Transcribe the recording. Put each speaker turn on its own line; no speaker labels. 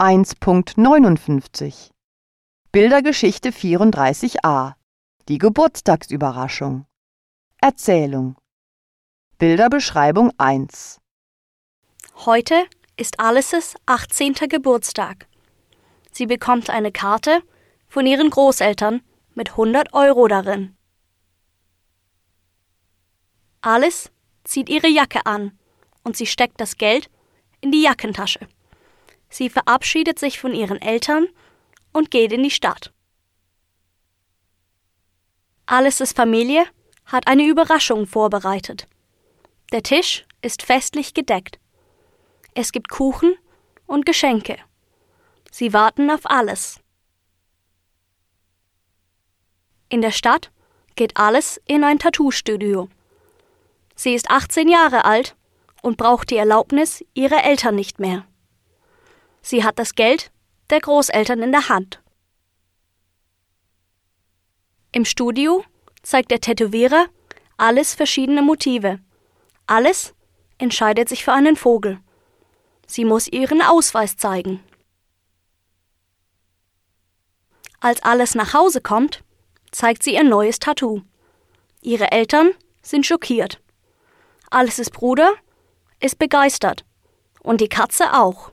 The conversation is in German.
1.59 Bildergeschichte 34a Die Geburtstagsüberraschung Erzählung Bilderbeschreibung 1
Heute ist Alices 18. Geburtstag. Sie bekommt eine Karte von ihren Großeltern mit 100 Euro darin. Alice zieht ihre Jacke an und sie steckt das Geld in die Jackentasche. Sie verabschiedet sich von ihren Eltern und geht in die Stadt. Alices Familie hat eine Überraschung vorbereitet. Der Tisch ist festlich gedeckt. Es gibt Kuchen und Geschenke. Sie warten auf alles. In der Stadt geht Alice in ein Tattoo-Studio. Sie ist 18 Jahre alt und braucht die Erlaubnis ihrer Eltern nicht mehr. Sie hat das Geld der Großeltern in der Hand. Im Studio zeigt der Tätowierer alles verschiedene Motive. Alles entscheidet sich für einen Vogel. Sie muss ihren Ausweis zeigen. Als alles nach Hause kommt, zeigt sie ihr neues Tattoo. Ihre Eltern sind schockiert. Alices Bruder ist begeistert und die Katze auch.